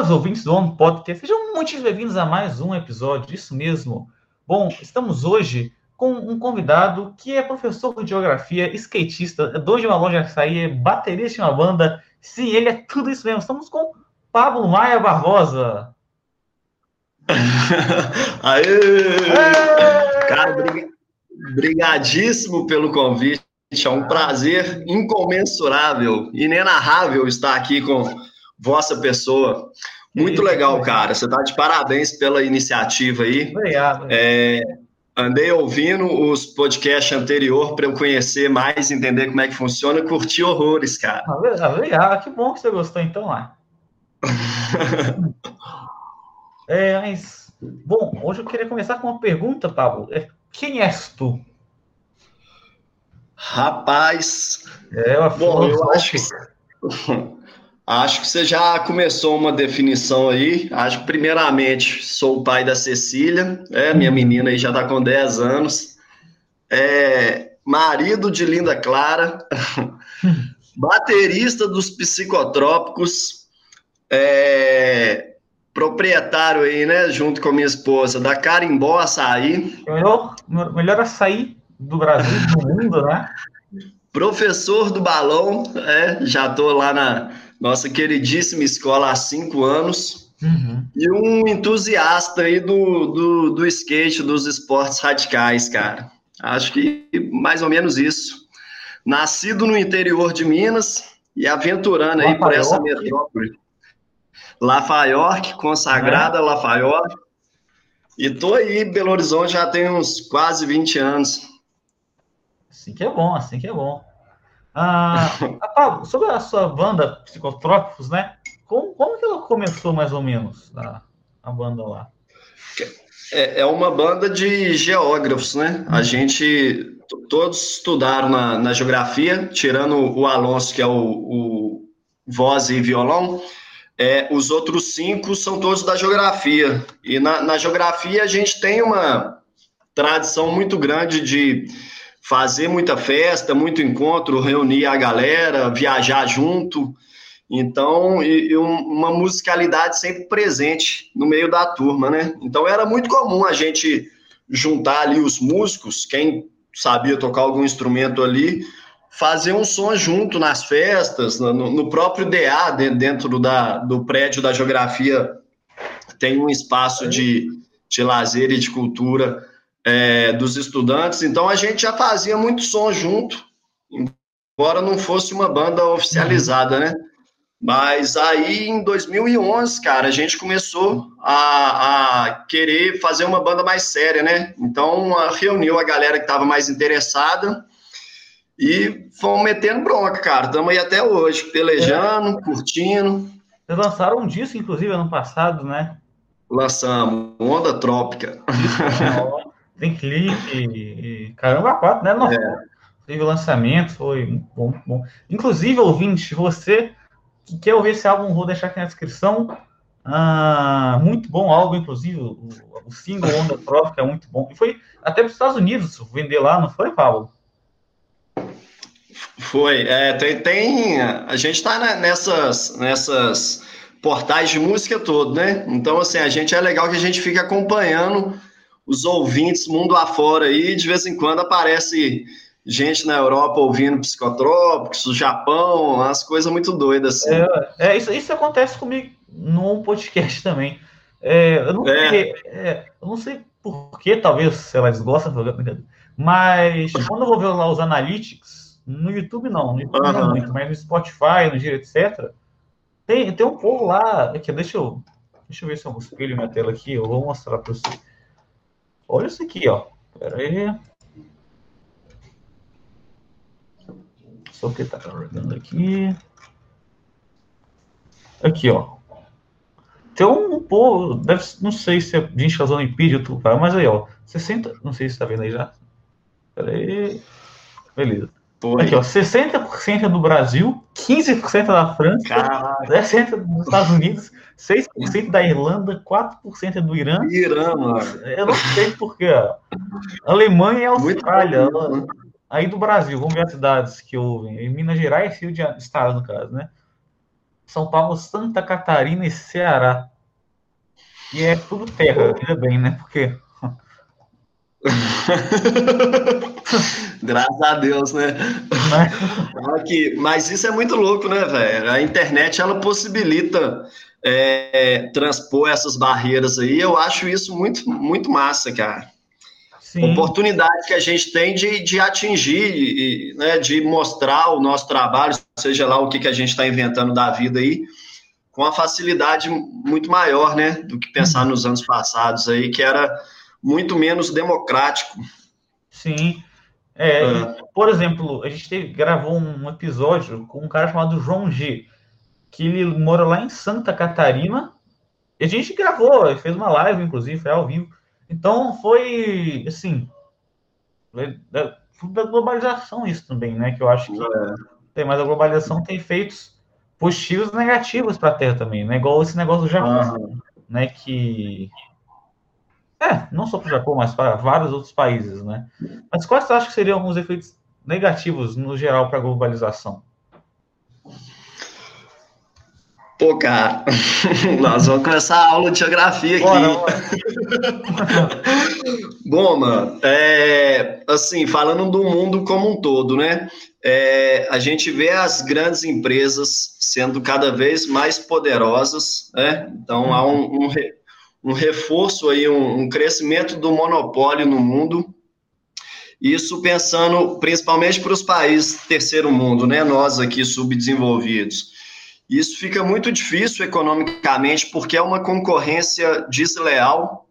os ouvintes do ONU Podcast, sejam muito bem-vindos a mais um episódio, isso mesmo. Bom, estamos hoje com um convidado que é professor de geografia, skatista, dono de uma loja de açaí, é baterista de uma banda. Sim, ele é tudo isso mesmo. Estamos com Pablo Maia Barbosa. Aê! Cara, brigadíssimo pelo convite. É um prazer incomensurável, inenarrável estar aqui com vossa pessoa. Muito legal, cara. Você está de parabéns pela iniciativa aí. Obrigado. É, andei ouvindo os podcasts anterior para eu conhecer mais, entender como é que funciona, curti horrores, cara. Ah, legal, que bom que você gostou então lá. é, mas bom, hoje eu queria começar com uma pergunta, Pablo. É, quem és tu? Rapaz, é uma bom, eu acho que Acho que você já começou uma definição aí. Acho que, primeiramente, sou o pai da Cecília, é, minha menina aí já está com 10 anos. É, marido de Linda Clara, baterista dos psicotrópicos, é, proprietário aí, né, junto com minha esposa, da Carimbó Açaí. Melhor, melhor açaí do Brasil, do mundo, né? Professor do balão, é, já tô lá na nossa queridíssima escola há cinco anos, uhum. e um entusiasta aí do, do, do skate, dos esportes radicais, cara. Acho que mais ou menos isso. Nascido no interior de Minas e aventurando aí por essa metrópole. Lafayette, consagrada é. Lafayette. E tô aí, Belo Horizonte, já tem uns quase 20 anos. Assim que é bom, assim que é bom. Ah, Pablo, sobre a sua banda Psicotrópicos, né? Como, como que ela começou mais ou menos, a, a banda lá? É, é uma banda de geógrafos, né? A uhum. gente, todos estudaram na, na geografia, tirando o Alonso, que é o, o voz e violão, é, os outros cinco são todos da geografia. E na, na geografia a gente tem uma tradição muito grande de fazer muita festa, muito encontro, reunir a galera, viajar junto. Então, e, e uma musicalidade sempre presente no meio da turma, né? Então era muito comum a gente juntar ali os músicos, quem sabia tocar algum instrumento ali, fazer um som junto nas festas, no, no próprio DA, dentro da, do prédio da geografia, tem um espaço de, de lazer e de cultura é, dos estudantes, então a gente já fazia muito som junto, embora não fosse uma banda oficializada, né? Mas aí em 2011, cara, a gente começou a, a querer fazer uma banda mais séria, né? Então reuniu a galera que estava mais interessada e fomos metendo bronca, cara. Estamos aí até hoje, pelejando, é. curtindo. Vocês lançaram um disco, inclusive, ano passado, né? Lançamos, Onda Trópica. Tem clipe, e, caramba, quatro, né? Não, é. Teve lançamento, foi bom, bom. Inclusive, ouvinte, você que quer ouvir esse álbum, vou deixar aqui na descrição. Ah, muito bom álbum, inclusive, o, o single Onda Trófica é muito bom. E foi até para os Estados Unidos vender lá, não foi, Paulo? Foi. É, tem, tem, a gente está nessas, nessas portais de música todo, né? Então, assim, a gente é legal que a gente fica acompanhando os ouvintes mundo afora aí, de vez em quando aparece gente na Europa ouvindo psicotrópicos, o Japão, as coisas muito doidas. Assim. É, é isso, isso acontece comigo num podcast também. É, eu, não é. sei, é, eu não sei por que, talvez ela desgosta, mas quando eu vou ver lá os analytics, no YouTube não, no YouTube não muito, mas no Spotify, no Giro, etc., tem, tem um povo lá, aqui, deixa eu, deixa eu ver se eu espelho minha tela aqui, eu vou mostrar para você. Olha isso aqui, ó. Pera aí. Só que tá carregando aqui. Aqui, ó. Tem um povo, deve, não sei se a gente tá usando Wikipedia, mas aí, ó. 60, não sei se tá vendo aí já. Pera aí. Beleza. Foi. Aqui, ó, 60% do Brasil, 15% da França, Caraca. 10% dos Estados Unidos, 6% da Irlanda, 4% do Irã. Irã, mano. Eu não sei porquê. Alemanha e Austrália. Muito aí do Brasil, vamos ver as cidades que ouvem. Em Minas Gerais, Rio de Estado, no caso, né? São Paulo, Santa Catarina e Ceará. E é tudo terra, veja bem, né? Porque. Graças a Deus, né? Aqui, mas isso é muito louco, né, velho? A internet ela possibilita é, transpor essas barreiras aí. Eu acho isso muito, muito massa, cara. Sim. Oportunidade que a gente tem de, de atingir, e, né, de mostrar o nosso trabalho, seja lá o que, que a gente está inventando da vida aí, com uma facilidade muito maior, né, do que pensar nos anos passados aí, que era muito menos democrático. Sim. É, é. por exemplo, a gente teve, gravou um episódio com um cara chamado João G, que ele mora lá em Santa Catarina. E a gente gravou, fez uma live, inclusive, foi ao vivo. Então foi assim. Da, da globalização isso também, né? Que eu acho que é. tem, mas a globalização tem efeitos positivos e negativos para a Terra também, né? Igual esse negócio do Japão, né? Que é, não só para o Japão, mas para vários outros países, né? Mas quais você acha que seriam alguns efeitos negativos, no geral, para a globalização? Pô, cara, nós vamos começar a aula de geografia aqui. Bora, bora. Bom, mano, é, assim, falando do mundo como um todo, né? É, a gente vê as grandes empresas sendo cada vez mais poderosas, né? Então, há um, um um reforço aí, um, um crescimento do monopólio no mundo. Isso pensando principalmente para os países terceiro mundo, né? Nós aqui subdesenvolvidos. Isso fica muito difícil economicamente porque é uma concorrência desleal.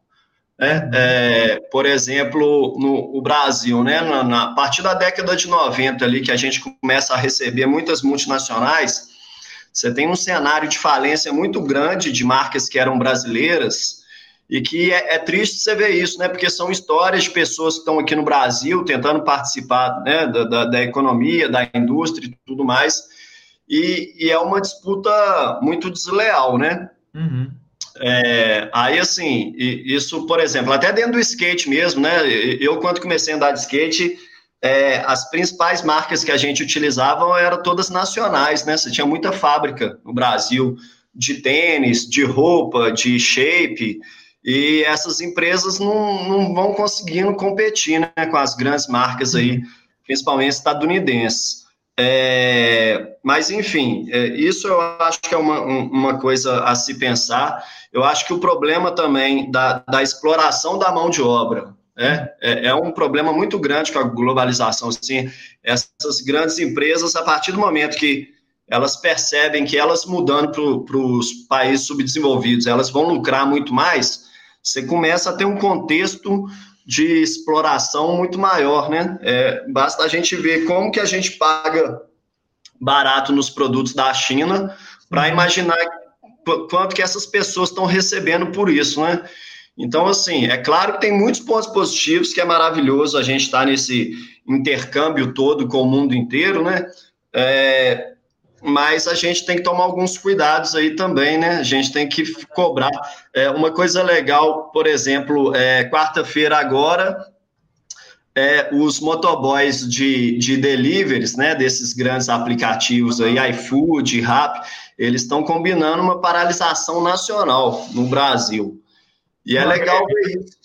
Né? É, por exemplo, no Brasil, né? Na, na, a partir da década de 90 ali que a gente começa a receber muitas multinacionais, você tem um cenário de falência muito grande de marcas que eram brasileiras e que é, é, triste você ver isso, né? Porque são histórias de pessoas que estão aqui no Brasil tentando participar né, da, da, da economia, da indústria e tudo mais. E, e, é uma disputa muito desleal, né? Uhum. É, aí, assim, isso, por exemplo, até dentro do skate mesmo, né? Eu, quando comecei a andar de skate, é, as principais marcas que a gente utilizava eram todas nacionais, né? Você tinha muita fábrica no Brasil de tênis, de roupa, de shape e essas empresas não, não vão conseguindo competir né, com as grandes marcas aí, principalmente estadunidenses. É, mas, enfim, é, isso eu acho que é uma, uma coisa a se pensar. Eu acho que o problema também da, da exploração da mão de obra né, é, é um problema muito grande com a globalização. Assim, essas grandes empresas, a partir do momento que elas percebem que elas mudando para os países subdesenvolvidos, elas vão lucrar muito mais, você começa a ter um contexto de exploração muito maior, né? É, basta a gente ver como que a gente paga barato nos produtos da China para uhum. imaginar quanto que essas pessoas estão recebendo por isso, né? Então, assim, é claro que tem muitos pontos positivos, que é maravilhoso a gente estar tá nesse intercâmbio todo com o mundo inteiro, né? É, mas a gente tem que tomar alguns cuidados aí também, né? A gente tem que cobrar. É, uma coisa legal, por exemplo, é, quarta-feira agora, é, os motoboys de, de deliveries, né, desses grandes aplicativos aí, iFood, Rap, eles estão combinando uma paralisação nacional no Brasil. E é legal ver isso.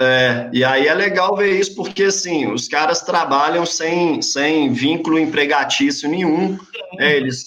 É, e aí é legal ver isso porque, assim, os caras trabalham sem, sem vínculo empregatício nenhum, né? eles,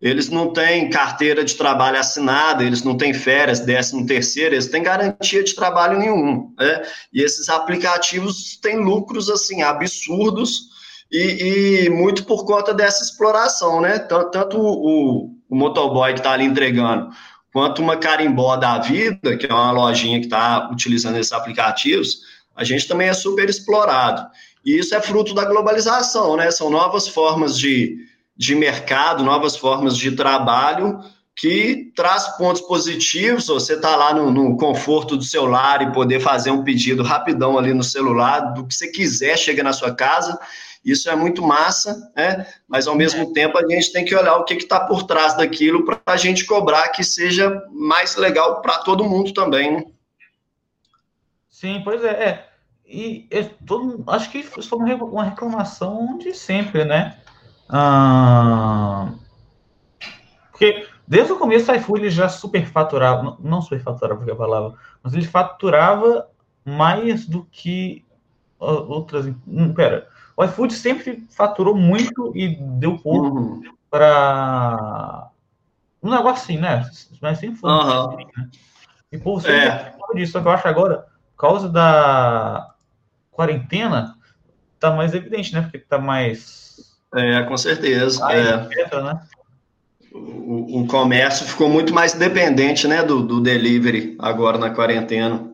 eles não têm carteira de trabalho assinada, eles não têm férias, décimo terceiro, eles têm garantia de trabalho nenhum, né? E esses aplicativos têm lucros, assim, absurdos e, e muito por conta dessa exploração, né? Tanto, tanto o, o motoboy que está ali entregando quanto uma carimbó da vida, que é uma lojinha que está utilizando esses aplicativos, a gente também é super explorado. E isso é fruto da globalização, né? São novas formas de, de mercado, novas formas de trabalho que traz pontos positivos. Você está lá no, no, conforto do celular e poder fazer um pedido rapidão ali no celular, do que você quiser, chega na sua casa isso é muito massa, né? mas ao mesmo é. tempo a gente tem que olhar o que está por trás daquilo para a gente cobrar que seja mais legal para todo mundo também. Né? Sim, pois é. é. E é todo, acho que foi uma reclamação de sempre, né? Ah, porque Desde o começo, o iFood já superfaturava, não, não superfaturava, porque a palavra, mas ele faturava mais do que outras. Hum, pera, o iFood sempre faturou muito e deu pouco uhum. para um negócio assim, né? Mas sempre foi uhum. assim, né? E o povo sempre é. disso, só que eu acho agora, por causa da quarentena, tá mais evidente, né? Porque tá mais. É, com certeza. é. né? O, o, comércio ficou muito mais dependente né, do, do delivery agora na quarentena.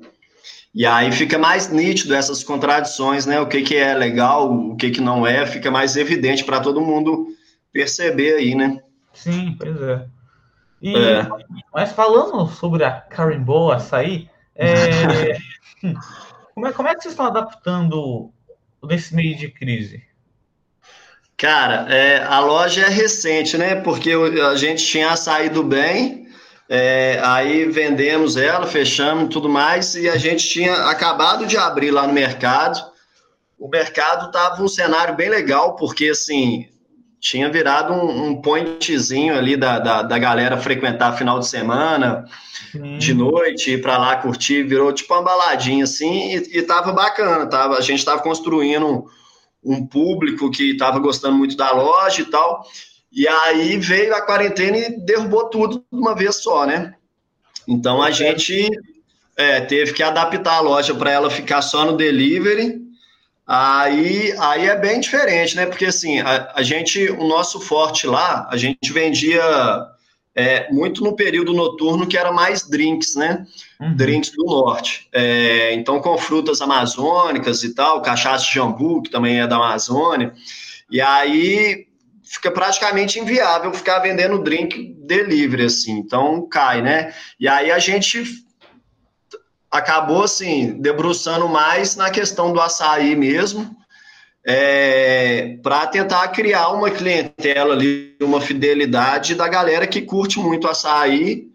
E aí fica mais nítido essas contradições, né? O que, que é legal, o que, que não é, fica mais evidente para todo mundo perceber aí, né? Sim, pois é. E, é. Mas falando sobre a Carimbó açaí, é, como, é, como é que vocês estão adaptando nesse meio de crise? Cara, é, a loja é recente, né? Porque a gente tinha saído bem, é, aí vendemos ela, fechamos tudo mais, e a gente tinha acabado de abrir lá no mercado. O mercado estava um cenário bem legal, porque assim, tinha virado um, um pointzinho ali da, da, da, galera frequentar final de semana, Sim. de noite, ir para lá curtir, virou tipo uma baladinha assim, e, e tava bacana, tava, a gente estava construindo um, um público que estava gostando muito da loja e tal, e aí veio a quarentena e derrubou tudo de uma vez só, né? Então a gente é, teve que adaptar a loja para ela ficar só no delivery, Aí, aí é bem diferente, né? Porque assim, a, a gente, o nosso forte lá, a gente vendia é, muito no período noturno que era mais drinks, né? Uhum. Drinks do norte. É, então, com frutas amazônicas e tal, cachaça de jambu, que também é da Amazônia. E aí fica praticamente inviável ficar vendendo drink delivery, assim. Então, cai, né? E aí a gente acabou assim debruçando mais na questão do açaí mesmo, é, para tentar criar uma clientela ali, uma fidelidade da galera que curte muito açaí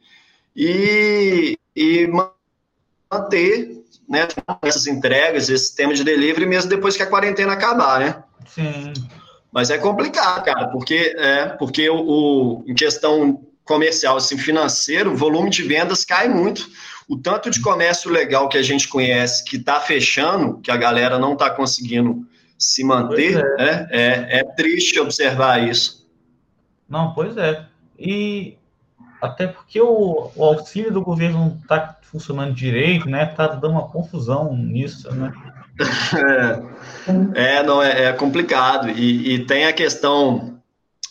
e, e manter né, essas entregas, esse sistema de delivery mesmo depois que a quarentena acabar, né? Sim. Mas é complicado, cara, porque é porque o, o em questão comercial, assim, financeiro, o volume de vendas cai muito o tanto de comércio legal que a gente conhece que está fechando, que a galera não está conseguindo se manter, é. Né? É, é triste observar isso. Não, pois é. E até porque o, o auxílio do governo não está funcionando direito, né? Está dando uma confusão nisso, né? É, é não, é, é complicado. E, e, tem a questão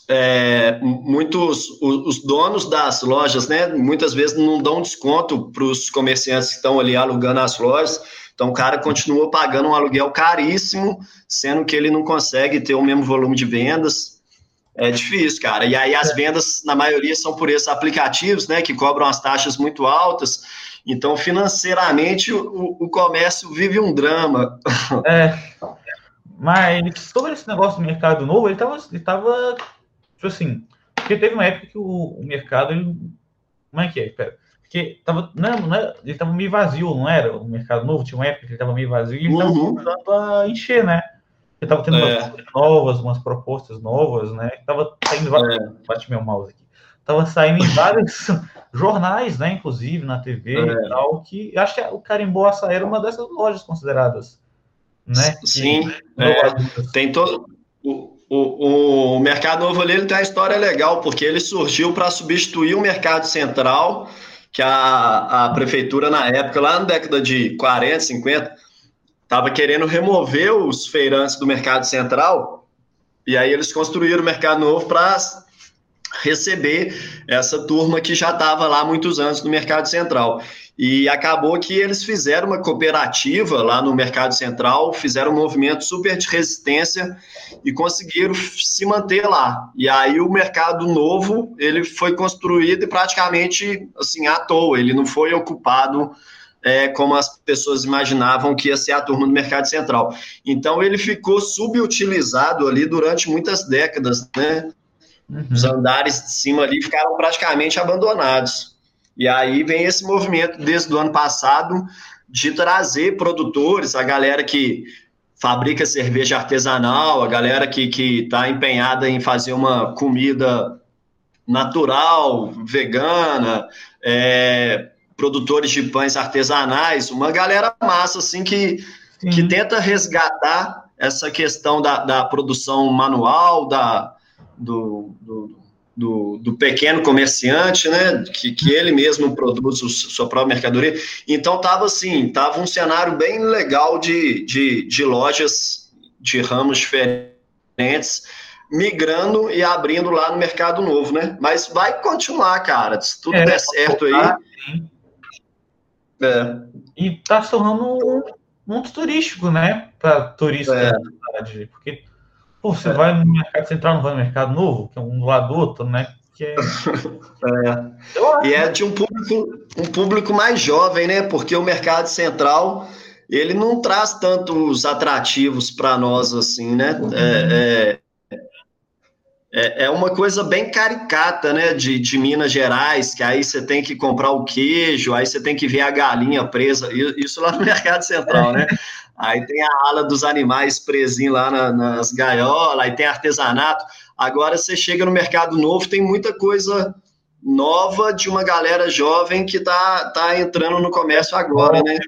é, muitos os, os, donos das lojas, né, muitas vezes não dão desconto para os comerciantes que estão ali alugando as lojas. Então o cara continua pagando um aluguel caríssimo, sendo que ele não consegue ter o mesmo volume de vendas. É difícil, cara. E aí as vendas, na maioria, são por esses aplicativos, né, que cobram as taxas muito altas. Então, financeiramente, o, o comércio vive um drama. É. Mas sobre esse negócio do mercado novo, ele estava ele tava Tipo assim, porque teve uma época que o, o mercado, ele, como é que é? Pera. Porque tava, não, não ele tava meio vazio, não era? O mercado novo tinha uma época que ele tava meio vazio e ele tava uhum. começando a encher, né? Ele tava tendo é. umas novas, umas propostas novas, né? Tava saindo. É. Bate meu mouse aqui. Tava saindo em vários jornais, né? Inclusive na TV é. e tal, que acho que o Carimbó Açaí era uma dessas lojas consideradas. Né? Sim, que, é. tem todo o, o Mercado Novo ali ele tem uma história legal, porque ele surgiu para substituir o Mercado Central, que a, a prefeitura, na época, lá na década de 40, 50, estava querendo remover os feirantes do Mercado Central, e aí eles construíram o Mercado Novo para receber essa turma que já estava lá há muitos anos no Mercado Central. E acabou que eles fizeram uma cooperativa lá no Mercado Central, fizeram um movimento super de resistência e conseguiram se manter lá. E aí o mercado novo, ele foi construído praticamente assim à toa, ele não foi ocupado é, como as pessoas imaginavam que ia ser a turma do Mercado Central. Então ele ficou subutilizado ali durante muitas décadas, né? Uhum. Os andares de cima ali ficaram praticamente abandonados. E aí vem esse movimento desde o ano passado de trazer produtores, a galera que fabrica cerveja artesanal, a galera que está empenhada em fazer uma comida natural, vegana, é, produtores de pães artesanais, uma galera massa, assim, que, que tenta resgatar essa questão da, da produção manual, da, do, do, do, do, pequeno comerciante, né, que, que ele mesmo produz o, sua própria mercadoria. Então, estava assim, estava um cenário bem legal de, de, de lojas de ramos diferentes, migrando e abrindo lá no mercado novo, né? Mas vai continuar, cara. Se tudo é, der certo aí. É. E tá se tornando um ponto turístico, né? Para turistas é. da cidade. Porque pô, você é. vai no mercado central, não vai no mercado novo, que é um do lado do outro, né? Que é... é. E é de um público, um público mais jovem, né? Porque o mercado central ele não traz tantos atrativos para nós assim, né? É, é, é, é uma coisa bem caricata, né, de, de Minas Gerais, que aí você tem que comprar o queijo, aí você tem que ver a galinha presa, isso lá no Mercado Central, né? Aí tem a ala dos animais presinho lá na, nas gaiolas, aí tem artesanato. Agora você chega no Mercado Novo, tem muita coisa nova de uma galera jovem que tá, tá entrando no comércio agora, né?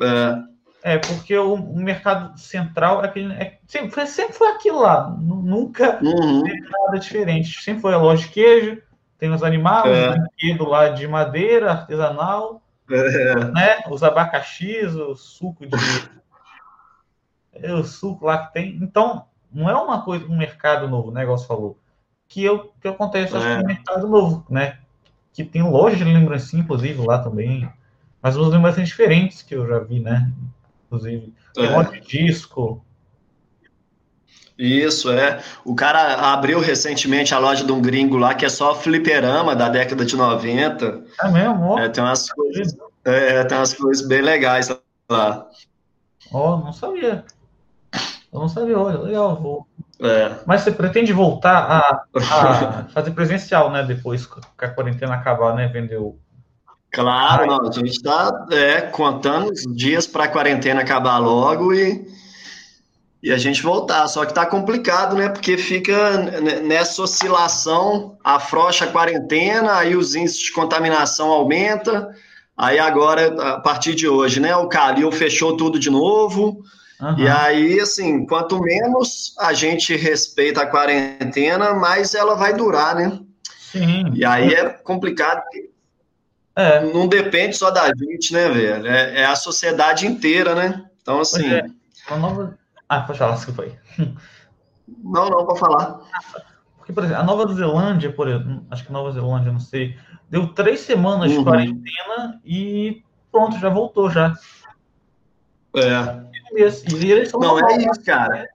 É. É, porque o, o mercado central é aquele, é, sempre, sempre foi aquilo lá, nunca uhum. teve nada diferente. Sempre foi a loja de queijo, tem os animais, é. o brinquedo lá de madeira, artesanal, é. né? Os abacaxis, o suco de. É, o suco lá que tem. Então, não é uma coisa, um mercado novo? Igual você falou. Que, eu, que acontece, acho que é um é. mercado novo, né? Que tem loja de lembrancinha, inclusive, lá também. Mas umas lembranças diferentes que eu já vi, né? inclusive. É. um monte de disco. Isso, é. O cara abriu recentemente a loja de um gringo lá que é só fliperama da década de 90. É mesmo? É, tem, umas coisas, é, tem umas coisas bem legais lá. Ó, oh, não sabia. Eu não sabia, olha, legal. Vou... É. Mas você pretende voltar a, a fazer presencial, né? Depois que a quarentena acabar, né? Vender o, Claro, não, a gente está é, contando os dias para a quarentena acabar logo e, e a gente voltar. Só que está complicado, né? Porque fica nessa oscilação, afrouxa a quarentena, aí os índices de contaminação aumenta. Aí agora, a partir de hoje, né? O Calil fechou tudo de novo. Uhum. E aí, assim, quanto menos a gente respeita a quarentena, mais ela vai durar, né? Sim. E aí é complicado. É. Não depende só da gente, né, velho? É, é a sociedade inteira, né? Então, assim. É. Nova... Ah, pode falar, desculpa aí. Não, não, pode falar. Porque, por exemplo, a Nova Zelândia, por exemplo, acho que Nova Zelândia, não sei, deu três semanas uhum. de quarentena e pronto, já voltou já. É. não, é isso, cara.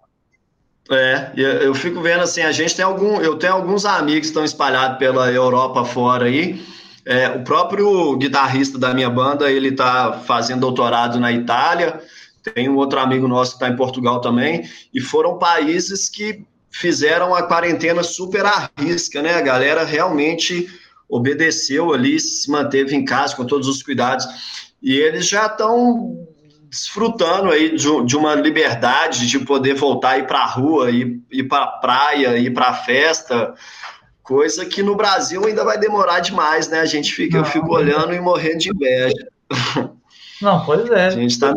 É, eu fico vendo assim, a gente tem algum, eu tenho alguns amigos que estão espalhados pela Europa fora aí, é, o próprio guitarrista da minha banda, ele está fazendo doutorado na Itália, tem um outro amigo nosso que está em Portugal também, e foram países que fizeram a quarentena super à risca, né? A galera realmente obedeceu ali, se manteve em casa com todos os cuidados, e eles já estão desfrutando aí de, de, uma liberdade de poder voltar e ir para a rua, ir, ir para a praia, ir para a festa, Coisa que no Brasil ainda vai demorar demais, né? A gente fica, não, eu fico olhando e morrendo de inveja. Não, pois é. A gente tá.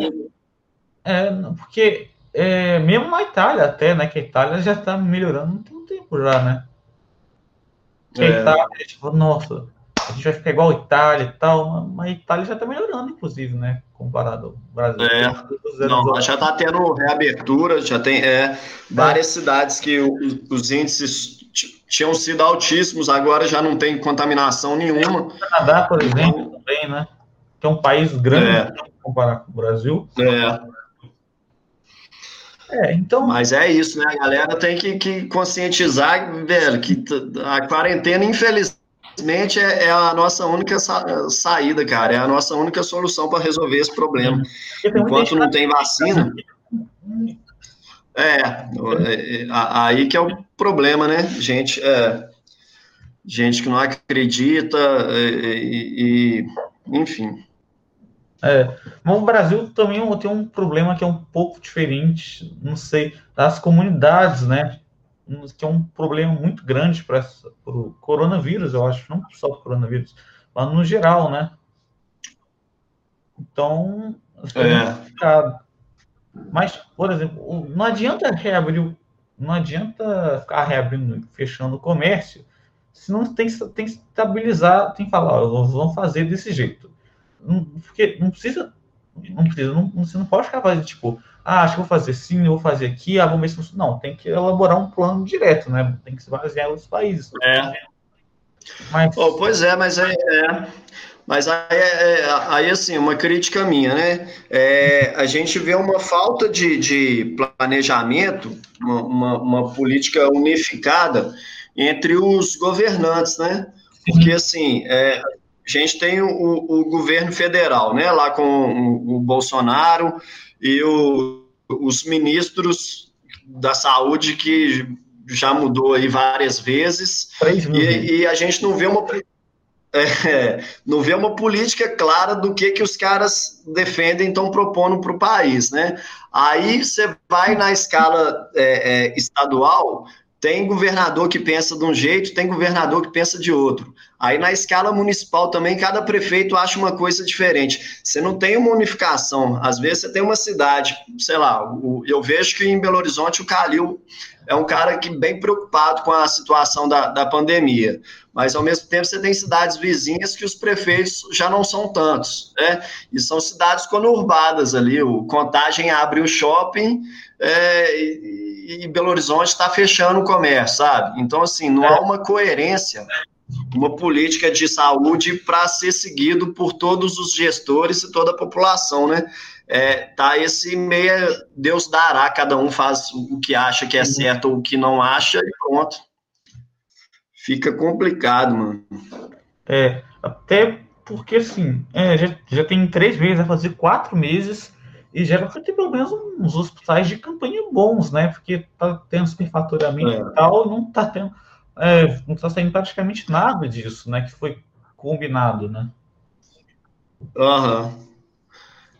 É, porque é, mesmo na Itália, até, né? Que a Itália já está melhorando tem um tempo já, né? Que é. a Itália, tipo, nossa, a gente vai ficar igual a Itália e tal, mas a Itália já está melhorando, inclusive, né? Comparado ao Brasil. É. Não, já está tendo reabertura, já tem é, várias cidades que os, os índices tinham sido altíssimos, agora já não tem contaminação nenhuma. O Canadá, por exemplo, também, né? Que é um país grande é. comparado com o Brasil. É. É, então... Mas é isso, né? A galera tem que, que conscientizar, velho, que a quarentena, infelizmente, é, é a nossa única sa saída, cara. É a nossa única solução para resolver esse problema. Enquanto não tem vacina. É, é, aí que é o problema, né? Gente, é, gente que não acredita e, e enfim. É, mas o Brasil também tem um problema que é um pouco diferente, não sei, das comunidades, né? que é um problema muito grande para o coronavírus, eu acho, não só para o coronavírus, mas no geral, né? Então, é. Mas, por exemplo, não adianta reabrir, não adianta ficar reabrindo, fechando o comércio, se não tem, tem que estabilizar, tem que falar, ó, vamos fazer desse jeito. Não, porque não precisa, não precisa, não, você não pode ficar fazendo tipo, ah, acho que vou fazer sim, eu vou fazer aqui, ah, ver se funciona. Não, tem que elaborar um plano direto, né? Tem que se basear outros países. É. Mas... Oh, pois é, mas é, é, mas aí, é, é, aí, assim, uma crítica minha, né? É, a gente vê uma falta de, de planejamento, uma, uma, uma, política unificada entre os governantes, né? Porque, assim, é, a gente tem o, o, governo federal, né? Lá com o, Bolsonaro e o, os ministros da saúde que já mudou aí várias vezes. E, e, a gente não vê uma é, não vê uma política clara do que, que os caras defendem, estão propondo para o país, né? Aí você vai na escala é, é, estadual, tem governador que pensa de um jeito, tem governador que pensa de outro. Aí na escala municipal também, cada prefeito acha uma coisa diferente. Você não tem uma unificação. Às vezes você tem uma cidade, sei lá, eu vejo que em Belo Horizonte o Calil é um cara que bem preocupado com a situação da, da pandemia. Mas, ao mesmo tempo, você tem cidades vizinhas que os prefeitos já não são tantos, né? E são cidades conurbadas ali. O Contagem abre o shopping é, e, e, Belo Horizonte está fechando o comércio, sabe? Então, assim, não há uma coerência, uma política de saúde para ser seguido por todos os gestores e toda a população, né? é, tá esse meia Deus dará, cada um faz o que acha que é certo ou o que não acha e pronto. Fica complicado, mano. É, até porque assim, é, já, já tem três meses, vai fazer quatro meses, e já vai ter pelo menos uns hospitais de campanha bons, né? Porque tá tendo superfaturamento é. e tal, não tá tendo. É, não tá saindo praticamente nada disso, né? Que foi combinado, né? Aham. Uhum.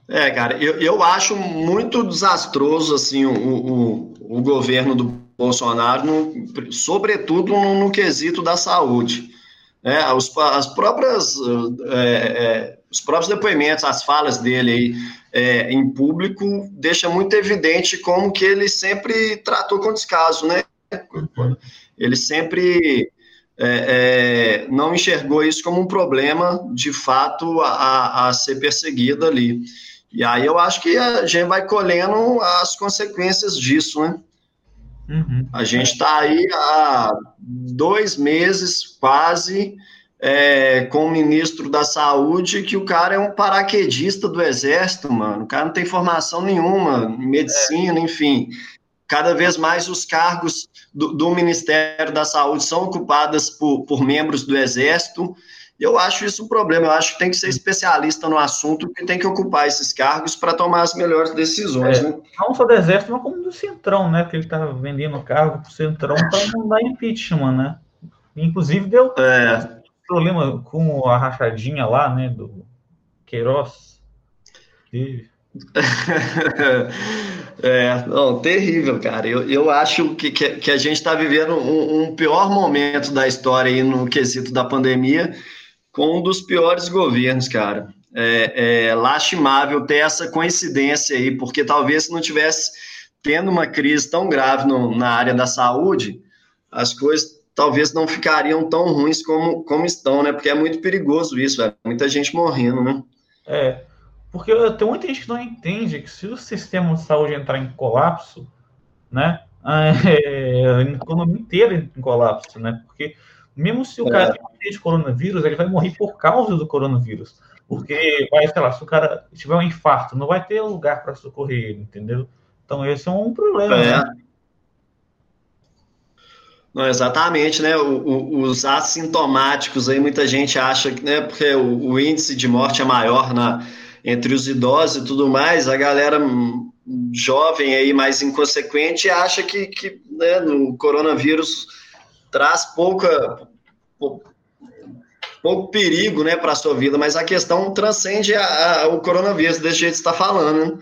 É, cara, eu, eu acho muito desastroso assim o, o, o governo do Bolsonaro, no, sobretudo no, no, quesito da saúde. É, os, as próprias, é, é, os próprios depoimentos, as falas dele aí, é, em público, deixa muito evidente como que ele sempre tratou com descaso, né? Ele sempre é, é, não enxergou isso como um problema, de fato, a, a ser perseguido ali. E aí eu acho que a gente vai colhendo as consequências disso, né? Uhum. A gente está aí há dois meses quase é, com o ministro da Saúde, que o cara é um paraquedista do Exército, mano. O cara não tem formação nenhuma em medicina, é. enfim. Cada vez mais os cargos do, do Ministério da Saúde são ocupados por, por membros do Exército. Eu acho isso um problema. Eu acho que tem que ser especialista no assunto que tem que ocupar esses cargos para tomar as melhores decisões. É, né? Não só do Exército, mas como do Centrão, né? Que ele está vendendo o cargo para o Centrão para não dar impeachment, né? Inclusive deu é. Problema com a rachadinha lá, né? Do Queiroz. É, não, terrível, cara. Eu, eu acho que, que, que a gente está vivendo um, um pior momento da história aí no quesito da pandemia com um dos piores governos, cara. É, é lastimável ter essa coincidência aí, porque talvez se não tivesse tendo uma crise tão grave no, na área da saúde, as coisas talvez não ficariam tão ruins como, como estão, né? Porque é muito perigoso isso, velho. Muita gente morrendo, né? É, porque tem muita gente que não entende que se o sistema de saúde entrar em colapso, né? É, a economia inteira entra em colapso, né? Porque mesmo se o é. cara tem de coronavírus, ele vai morrer por causa do coronavírus. Porque, vai, sei lá, se o cara tiver um infarto, não vai ter lugar para socorrer ele, entendeu? Então, esse é um problema. É. Né? Não, exatamente, né? O, o, os assintomáticos aí, muita gente acha que, né, porque o, o, índice de morte é maior na, entre os idosos e tudo mais, a galera jovem aí, mais inconsequente, acha que, que né, no coronavírus traz pouca, pouco perigo né, para a sua vida, mas a questão transcende a, a, o coronavírus, desse jeito que você está falando. Né?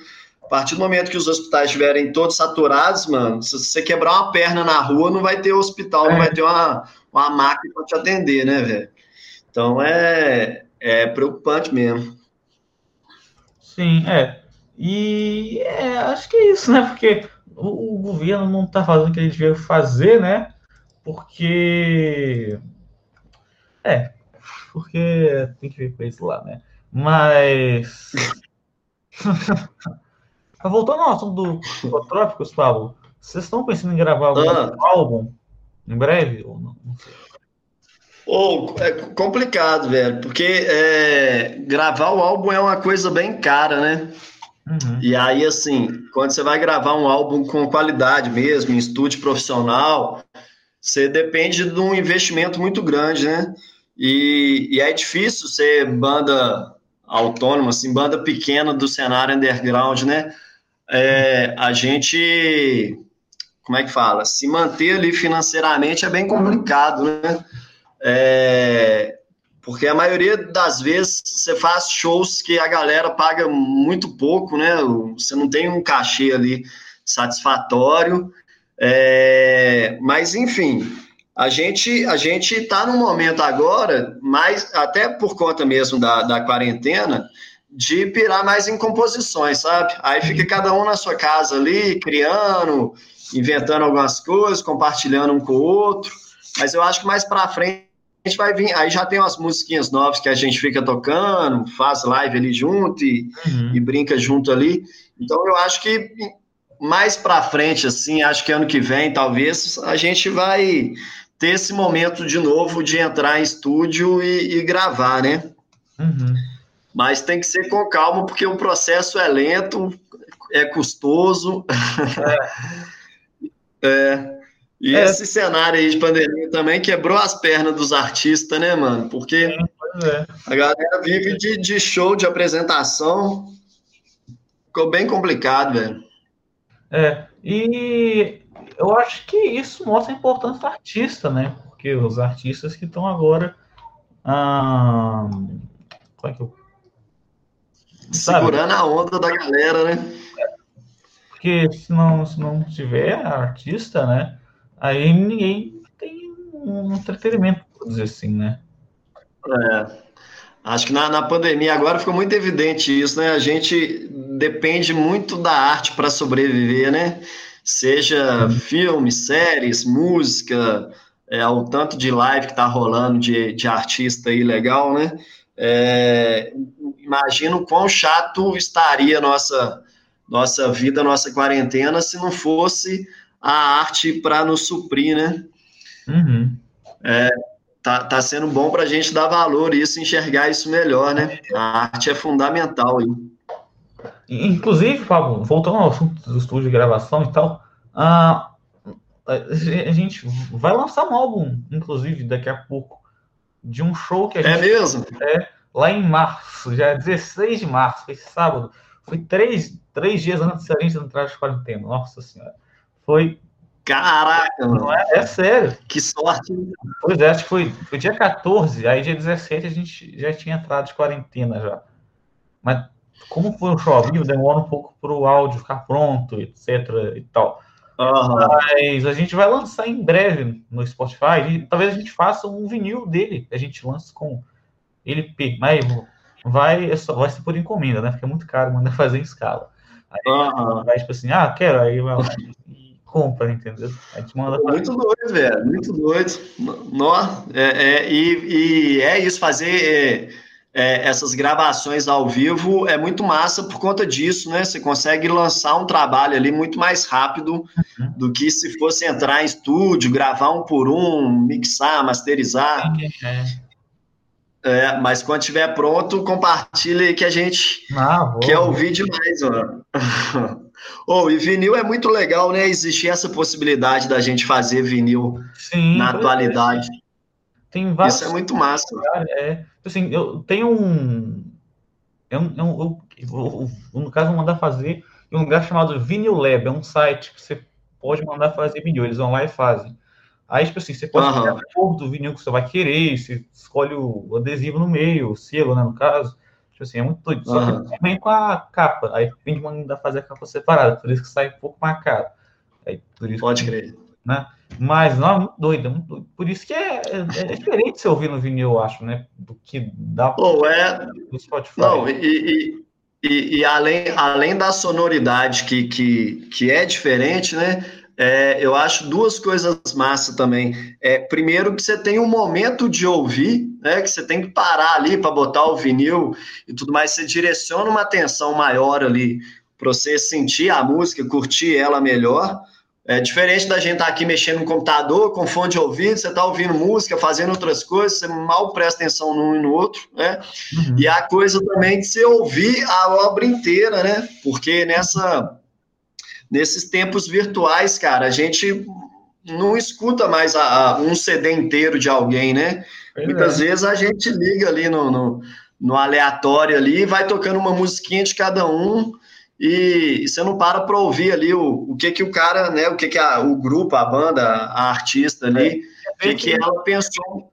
Partir do momento que os hospitais estiverem todos saturados, mano, se você quebrar uma perna na rua, não vai ter hospital, é. não vai ter uma, uma máquina para te atender, né, velho? Então é, é preocupante mesmo. Sim, é. E é, acho que é isso, né? Porque o, o governo não está fazendo o que ele devia fazer, né? Porque. É, porque tem que ver com isso lá, né? Mas. Voltando ao assunto do Psicotrópicos, Pablo, vocês estão pensando em gravar algum ah. álbum em breve? Ou não? não sei. Oh, é complicado, velho, porque é, gravar o álbum é uma coisa bem cara, né? Uhum. E aí, assim, quando você vai gravar um álbum com qualidade mesmo, em estúdio profissional, você depende de um investimento muito grande, né? E, e é difícil ser banda autônoma, assim, banda pequena do cenário underground, né? É, a gente, como é que fala? Se manter ali financeiramente é bem complicado, né? É, porque a maioria das vezes você faz shows que a galera paga muito pouco, né? Você não tem um cachê ali satisfatório. É, mas, enfim, a gente a gente está num momento agora, mais até por conta mesmo da, da quarentena, de pirar mais em composições, sabe? Aí fica cada um na sua casa ali, criando, inventando algumas coisas, compartilhando um com o outro. Mas eu acho que mais para frente a gente vai vir, aí já tem umas musiquinhas novas que a gente fica tocando, faz live ali junto e, uhum. e brinca junto ali. Então eu acho que mais para frente, assim, acho que ano que vem, talvez, a gente vai ter esse momento de novo de entrar em estúdio e, e gravar, né? Uhum. Mas tem que ser com calma, porque o processo é lento, é custoso. É. é. E é. esse cenário aí de pandemia também quebrou as pernas dos artistas, né, mano? Porque é. a galera vive de, de show, de apresentação. Ficou bem complicado, velho. É, e eu acho que isso mostra a importância do artista, né? Porque os artistas que estão agora. Ah, como é que eu... Segurando a onda da galera, né? Porque se não, se não tiver artista, né? aí ninguém tem um entretenimento, por dizer assim, né? É. Acho que na, na pandemia agora ficou muito evidente isso, né? A gente depende muito da arte para sobreviver, né? Seja filmes, séries, música, é, o tanto de live que está rolando de, de artista aí legal, né? É, imagino quão chato estaria nossa nossa vida, nossa quarentena, se não fosse a arte para nos suprir, né? Uhum. É, tá, tá sendo bom para a gente dar valor isso, enxergar isso melhor, né? A arte é fundamental aí. Inclusive, Pablo, voltando ao assunto do estúdio de gravação e tal, a, a gente vai lançar um álbum, inclusive, daqui a pouco, de um show que a é gente. É mesmo? É, lá em março, já é 16 de março, foi sábado. Foi três, três dias antes da gente entrar de quarentena. Nossa Senhora. Foi. Caraca, mano. É, é, sério. Que sorte. Pois é, acho que foi, foi dia 14, aí dia 17 a gente já tinha entrado de quarentena já. Mas como foi um show ao vivo, demora um pouco para o áudio ficar pronto, etc e tal. Uhum. Mas a gente vai lançar em breve no Spotify. E talvez a gente faça um vinil dele. A gente lança com LP. Mas vai, é só, vai ser por encomenda, né? Fica muito caro mandar fazer em escala. Aí uhum. vai tipo assim, ah, quero, aí vai lá compra, entendeu? A gente manda muito doido, velho, muito doido. Nó, é, é, e, e, é isso, fazer é, é, essas gravações ao vivo é muito massa por conta disso, né? Você consegue lançar um trabalho ali muito mais rápido uhum. do que se fosse entrar em estúdio, gravar um por um, mixar, masterizar. É. É, mas quando estiver pronto, compartilhe aí que a gente ah, quer ouvir demais, mano. oh, e vinil é muito legal, né? Existir essa possibilidade da gente fazer vinil Sim, na atualidade. É. Tem vários... Isso é muito massa. É, assim, eu tenho um. Eu, eu, eu, eu, no caso, vou mandar fazer em um lugar chamado Vinyl Lab. É um site que você pode mandar fazer vinil. Eles vão lá e fazem. Aí, tipo assim, você pode uhum. a cor do vinil que você vai querer, você escolhe o adesivo no meio, o selo, né, no caso. Tipo assim, é muito doido. Só uhum. que vem com a capa. Aí tem ainda fazer a capa separada, por isso que sai um pouco mais caro. Aí, por isso Pode que, crer. Né? Mas não, é muito doido, é muito doido. Por isso que é, é, é diferente você ouvir no vinil, eu acho, né? Do que dá Pô, é... no Spotify. Não, e, e, e, e, além, além da sonoridade que, que, que é diferente, né? É, eu acho duas coisas massa também. É, primeiro que você tem um momento de ouvir, né? Que você tem que parar ali para botar o vinil e tudo mais. Você direciona uma atenção maior ali para você sentir a música, curtir ela melhor. É diferente da gente estar tá aqui mexendo no computador, com fone de ouvido, você está ouvindo música, fazendo outras coisas, você mal presta atenção num e no outro, né? Uhum. E a coisa também de você ouvir a obra inteira, né? Porque nessa nesses tempos virtuais, cara, a gente não escuta mais a, a, um CD inteiro de alguém, né? É. Muitas vezes a gente liga ali no, no, no, aleatório ali, vai tocando uma musiquinha de cada um e, você não para para ouvir ali o, o que que o cara, né? O que que a, o grupo, a banda, a artista ali, é. o que que ela pensou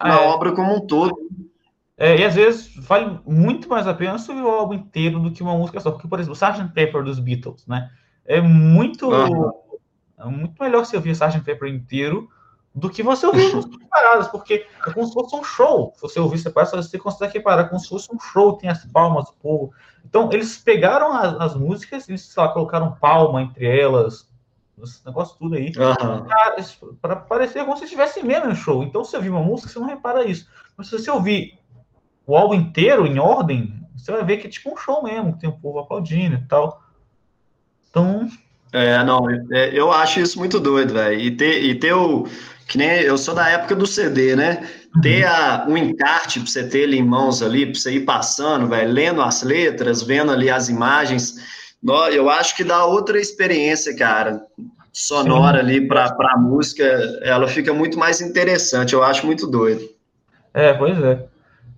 na é. obra como um todo. É, e às vezes vale muito mais a pena subir o álbum inteiro do que uma música só. Porque, por exemplo, o Sgt. Pepper dos Beatles, né? É muito, uhum. é muito melhor você ouvir Sgt. Pepper inteiro do que você ouvir músicas separadas, porque é como se fosse um show. Se você ouvir separado, você consegue reparar como se fosse um show, tem as palmas, o povo. Então, eles pegaram as, as músicas, eles, sei lá, colocaram palma entre elas, esse negócio tudo aí, uhum. para parecer como se estivesse mesmo no show. Então, se você ouvir uma música, você não repara isso. Mas se você ouvir o álbum inteiro em ordem, você vai ver que é tipo um show mesmo, tem o um povo aplaudindo e tal. Então. É, não, é, eu acho isso muito doido, velho. E ter, e ter o. Que nem eu sou da época do CD, né? Ter a, um encarte para você ter ele em mãos ali, para você ir passando, velho, lendo as letras, vendo ali as imagens. Eu acho que dá outra experiência, cara, sonora Sim. ali para a música, ela fica muito mais interessante. Eu acho muito doido. É, pois é.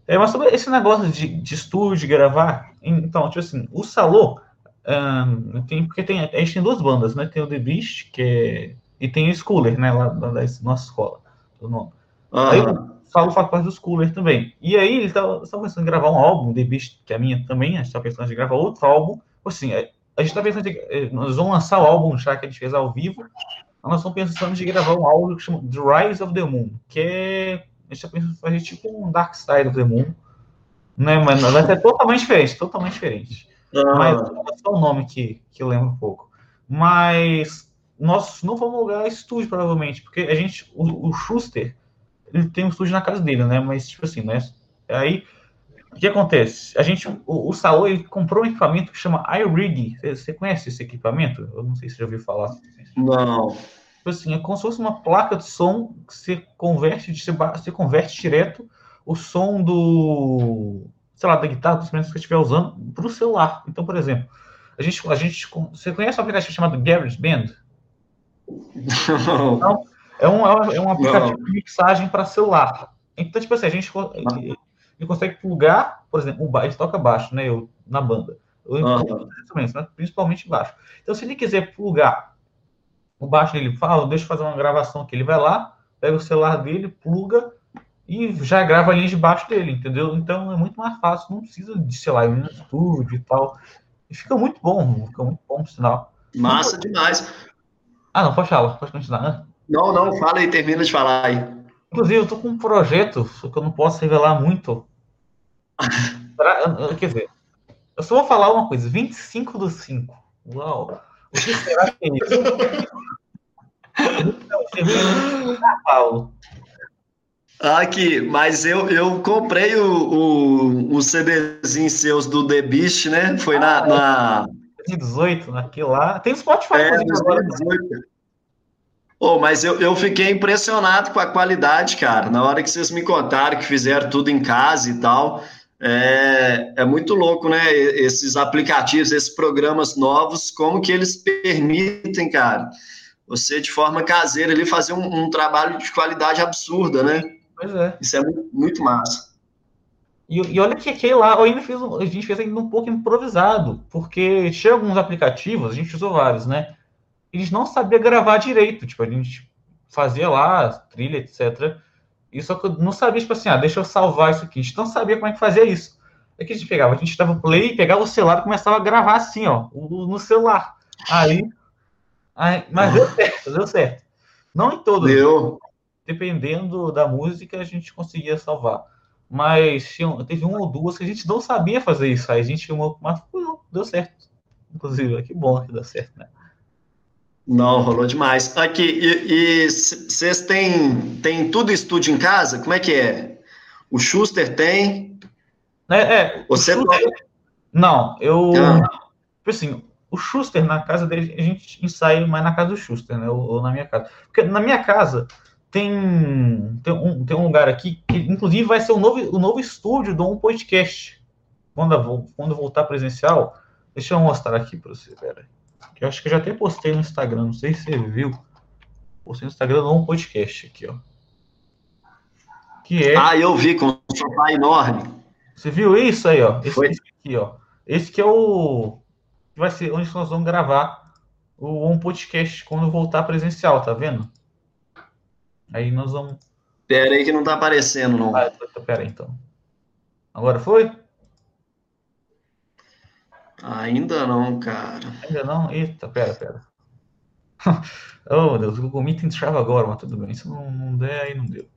é mas sobre esse negócio de, de estúdio, de gravar, então, tipo assim, o Salô, um, tem, porque tem, a gente tem duas bandas, né? Tem o The Beast, que é, e tem o Schooler, né? Lá da, da nossa escola. Do nome. Uhum. Aí o Saulo faz parte do Schooler também. E aí ele estava pensando em gravar um álbum, The Beast, que é a minha também, a gente está pensando em gravar outro álbum. Assim, a gente está pensando em. Eh, nós vamos lançar o álbum já que a gente fez ao vivo. Nós estamos pensando em gravar um álbum que chama The Rise of the Moon, que é. A gente está pensando em fazer tipo um Dark Side of the Moon. Né, mas vai ser totalmente diferente, totalmente diferente. Mas é só o nome que, que lembra um pouco. Mas nós não vamos alugar estúdio, provavelmente, porque a gente, o, o Schuster, ele tem um estúdio na casa dele, né? Mas, tipo assim, né? Aí, o que acontece? A gente, o, o Saul, ele comprou um equipamento que chama iRig. Você, você conhece esse equipamento? Eu não sei se você já ouviu falar. Não. Tipo assim, é como se fosse uma placa de som que você converte, você, você converte direto o som do sei lá, da guitarra, dos instrumentos que você estiver usando, para o celular. Então, por exemplo, a gente, a gente, você conhece um aplicativo chamado GarageBand? Então, é um, é um aplicativo Não. de mixagem para celular. Então, tipo assim, a gente ele, ele consegue plugar, por exemplo, o baixo, ele toca baixo, né, eu, na banda. Eu, uhum. né, principalmente baixo. Então, se ele quiser plugar o baixo dele, fala, deixa eu fazer uma gravação aqui, ele vai lá, pega o celular dele, pluga, e já grava ali debaixo dele, entendeu? Então é muito mais fácil, não precisa de, sei lá, ir no estúdio e tal. E fica muito bom, fica muito bom o sinal. Massa demais. Ah, não, pode falar, pode continuar. Né? Não, não, fala aí, termina de falar aí. Inclusive, eu tô com um projeto, só que eu não posso revelar muito. Quer dizer, eu só vou falar uma coisa: 25 do 5. Uau! O que será que é isso? Paulo. Aqui, mas eu, eu comprei o, o, o CDzinho seus do The Beast, né? Foi na, ah, na... 2018, naquilo lá. Tem Spotify. É, 2018. Oh, mas eu, eu fiquei impressionado com a qualidade, cara. Na hora que vocês me contaram que fizeram tudo em casa e tal, é, é muito louco, né? Esses aplicativos, esses programas novos, como que eles permitem, cara, você de forma caseira ali fazer um, um trabalho de qualidade absurda, né? Pois é. Isso é muito, muito massa. E, e, olha que aquele lá, eu ainda fiz, a gente fez ainda um pouco improvisado, porque tinha alguns aplicativos, a gente usou vários, né? Eles não sabiam gravar direito, tipo, a gente fazia lá, trilha, etc. E só que eu não sabia, tipo assim, ah, deixa eu salvar isso aqui. A gente não sabia como é que fazia isso. É que a gente pegava, a gente dava play, pegava o celular e começava a gravar assim, ó, no celular. Aí, aí mas deu certo, deu certo. Não em todos. Deu. Dependendo da música, a gente conseguia salvar. Mas tinha, teve uma ou duas que a gente não sabia fazer isso. Aí a gente filmou, mas não, deu certo. Inclusive, que bom que deu certo, né? Não, rolou demais. Aqui, e vocês têm, têm tudo estúdio em casa? Como é que é? O Schuster tem? É, é Você Schuster... Não, eu. Ah. Tipo assim, o Schuster, na casa dele, a gente ensaia mais na casa do Schuster, né? Ou, ou na minha casa. Porque na minha casa tem, tem, um, tem um lugar aqui que, inclusive, vai ser o novo, o novo estúdio do Um Podcast. Quando quando voltar presencial, deixa eu mostrar aqui para você, pera. Que eu acho que eu já até postei no Instagram, não sei se você viu. Postei no Instagram do Um Podcast aqui, ó. Que é. Ah, eu vi com um sofá enorme. Você viu isso aí, ó? Esse Foi. aqui, ó. Esse que é o. Vai ser onde nós vamos gravar o Um Podcast quando voltar presencial, tá vendo? Aí nós vamos. Pera aí que não tá aparecendo, não. Ah, pera aí, então. Agora foi? Ainda não, cara. Ainda não? Eita, pera, pera. oh, meu Deus, o Google Meet entrava agora, mas tudo bem. Se não, não der, aí não deu.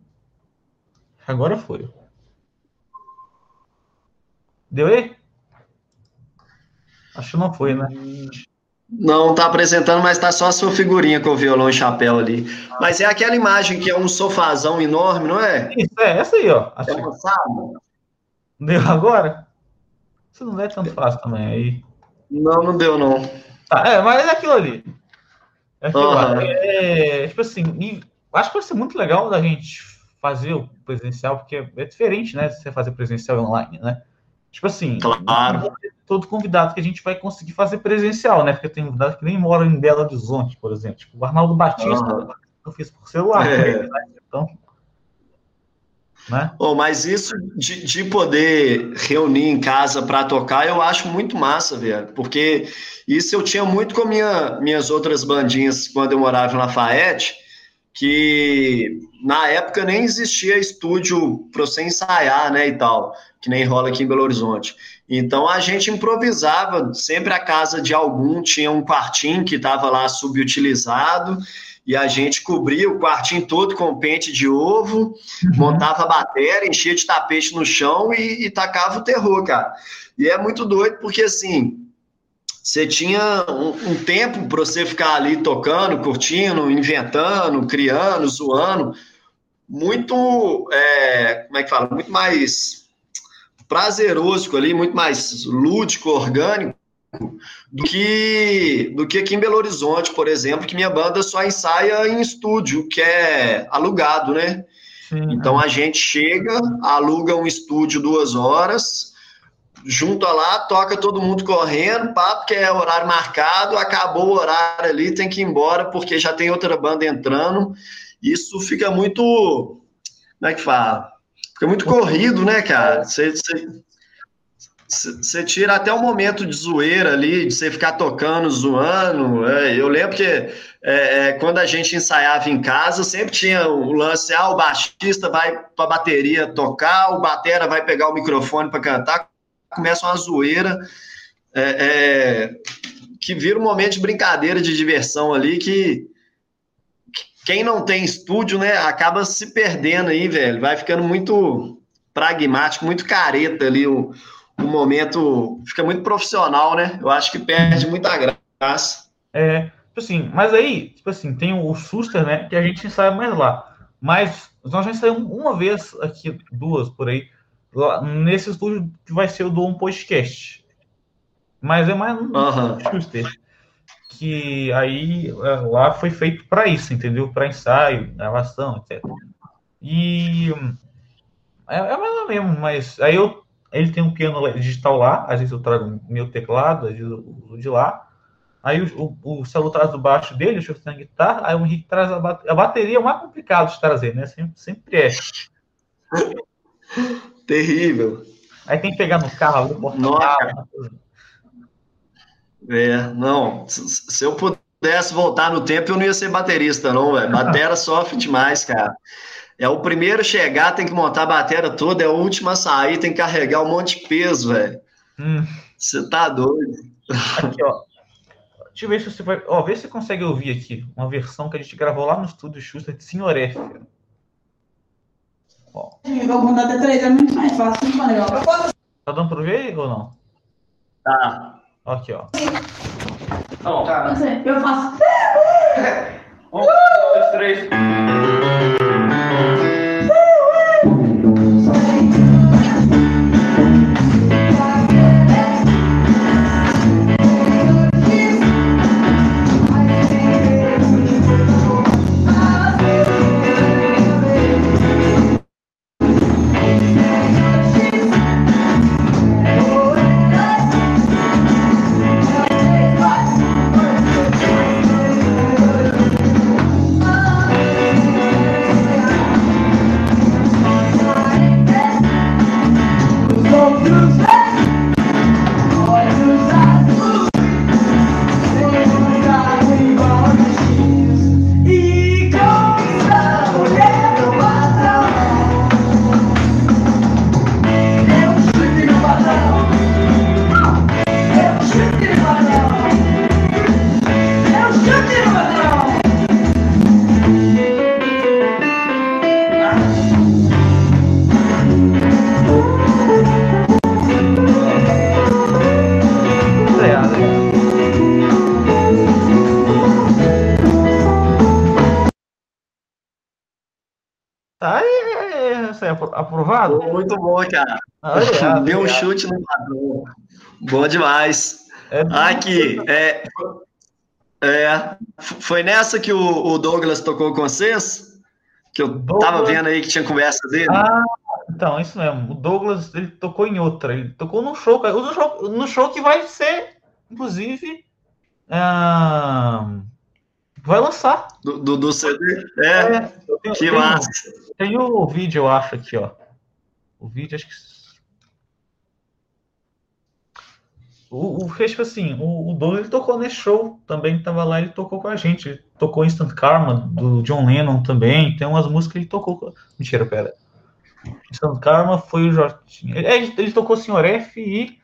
Agora foi. Deu aí? Acho que não foi, né? Não está apresentando, mas está só a sua figurinha com o violão e chapéu ali. Mas é aquela imagem que é um sofazão enorme, não é? Isso, é essa aí, ó. É Deu agora? Isso não é tanto fácil também aí. Não, não deu, não. Tá, é, mas é aquilo ali. É aquilo uhum. é, tipo assim, acho que vai ser muito legal da gente fazer o presencial, porque é diferente, né? Você fazer presencial online, né? Tipo assim, claro. Todo convidado que a gente vai conseguir fazer presencial, né? Porque tem convidado que nem mora em Belo Horizonte, por exemplo. Tipo, o Arnaldo Batista, uhum. eu fiz por celular. É. Né? Então. Né? Oh, mas isso de, de poder reunir em casa para tocar, eu acho muito massa, velho. Porque isso eu tinha muito com minha, minhas outras bandinhas quando eu morava na Lafayette que na época nem existia estúdio para você ensaiar, né, e tal, que nem rola aqui em Belo Horizonte. Então a gente improvisava, sempre a casa de algum tinha um quartinho que estava lá subutilizado, e a gente cobria o quartinho todo com pente de ovo, uhum. montava a bateria, enchia de tapete no chão e, e tacava o terror, cara. E é muito doido porque assim, você tinha um, um tempo para você ficar ali tocando, curtindo, inventando, criando, zoando, muito, é, como é que fala, muito mais prazeroso ali, muito mais lúdico, orgânico, do que, do que aqui em Belo Horizonte, por exemplo, que minha banda só ensaia em estúdio, que é alugado, né? Sim, então a gente chega, aluga um estúdio duas horas, junta lá, toca todo mundo correndo, papo que é horário marcado, acabou o horário ali, tem que ir embora porque já tem outra banda entrando. Isso fica muito. Como é que fala? Fica muito corrido, né, cara? Você, você, tira até o momento de zoeira ali, de você ficar tocando, zoando. É, eu lembro que é, é, quando a gente ensaiava em casa, sempre tinha o lance: ah, o baixista vai para a bateria tocar, o batera vai pegar o microfone para cantar começa uma zoeira é, é, que vira um momento de brincadeira, de diversão ali, que quem não tem estúdio, né, acaba se perdendo aí, velho. Vai ficando muito pragmático, muito careta ali, o, o momento fica muito profissional, né? Eu acho que perde muita graça. É, tipo assim, mas aí, tipo assim, tem o Suster, né, que a gente ensaia mais lá. Mas nós já ensaiamos uma vez aqui, duas por aí, lá, nesse estúdio que vai ser o do um podcast. Mas é mais um uhum. Que aí é, lá foi feito para isso, entendeu? Para ensaio, gravação, etc. E é, é mais ou menos, mas aí eu ele tem um piano digital lá, às vezes eu trago meu teclado, às vezes eu uso de lá. Aí o, o, o Celo traz do baixo dele, o Chufre tem a guitarra, aí o Henrique traz a, bateria. a bateria, é o mais complicado de trazer, né? Sempre, sempre é. Terrível. Aí tem que pegar no carro, no porta É, não. Se eu pudesse voltar no tempo, eu não ia ser baterista, não, velho. Batera sofre demais, cara. É o primeiro a chegar, tem que montar a bateria toda, é o último a sair, tem que carregar um monte de peso, velho. Hum. Você tá doido. Aqui, ó. Deixa eu ver se você vai. Ó, vê se você consegue ouvir aqui. Uma versão que a gente gravou lá no estúdio Schuster de Senhor F. Ó. Vou mandar até 3 é muito mais fácil, muito mais legal. Tá dando pra ver ou não? Tá. Aqui, ó. Tá bom. Tá. Eu faço. Um, dois, três. Aprovado? Muito bom, cara. Ah, Deu um chute no padrão. Bom demais. É Aqui, é, é, foi nessa que o, o, Douglas tocou com vocês? Que eu Douglas... tava vendo aí que tinha conversa dele. Ah, então, isso mesmo. O Douglas, ele tocou em outra. Ele tocou no show, no show, no show que vai ser, inclusive, uh, vai lançar. Do, do, do CD? É, é tenho, que massa. Tem o vídeo, eu acho, aqui, ó. O vídeo, acho que. O, o fez tipo assim, o, o Doug ele tocou nesse show, também tava lá, ele tocou com a gente. Ele tocou Instant Karma, do John Lennon também. Tem umas músicas que ele tocou. Mentira, pera. Instant Karma foi o Jorge. Ele, ele tocou Sr. F e.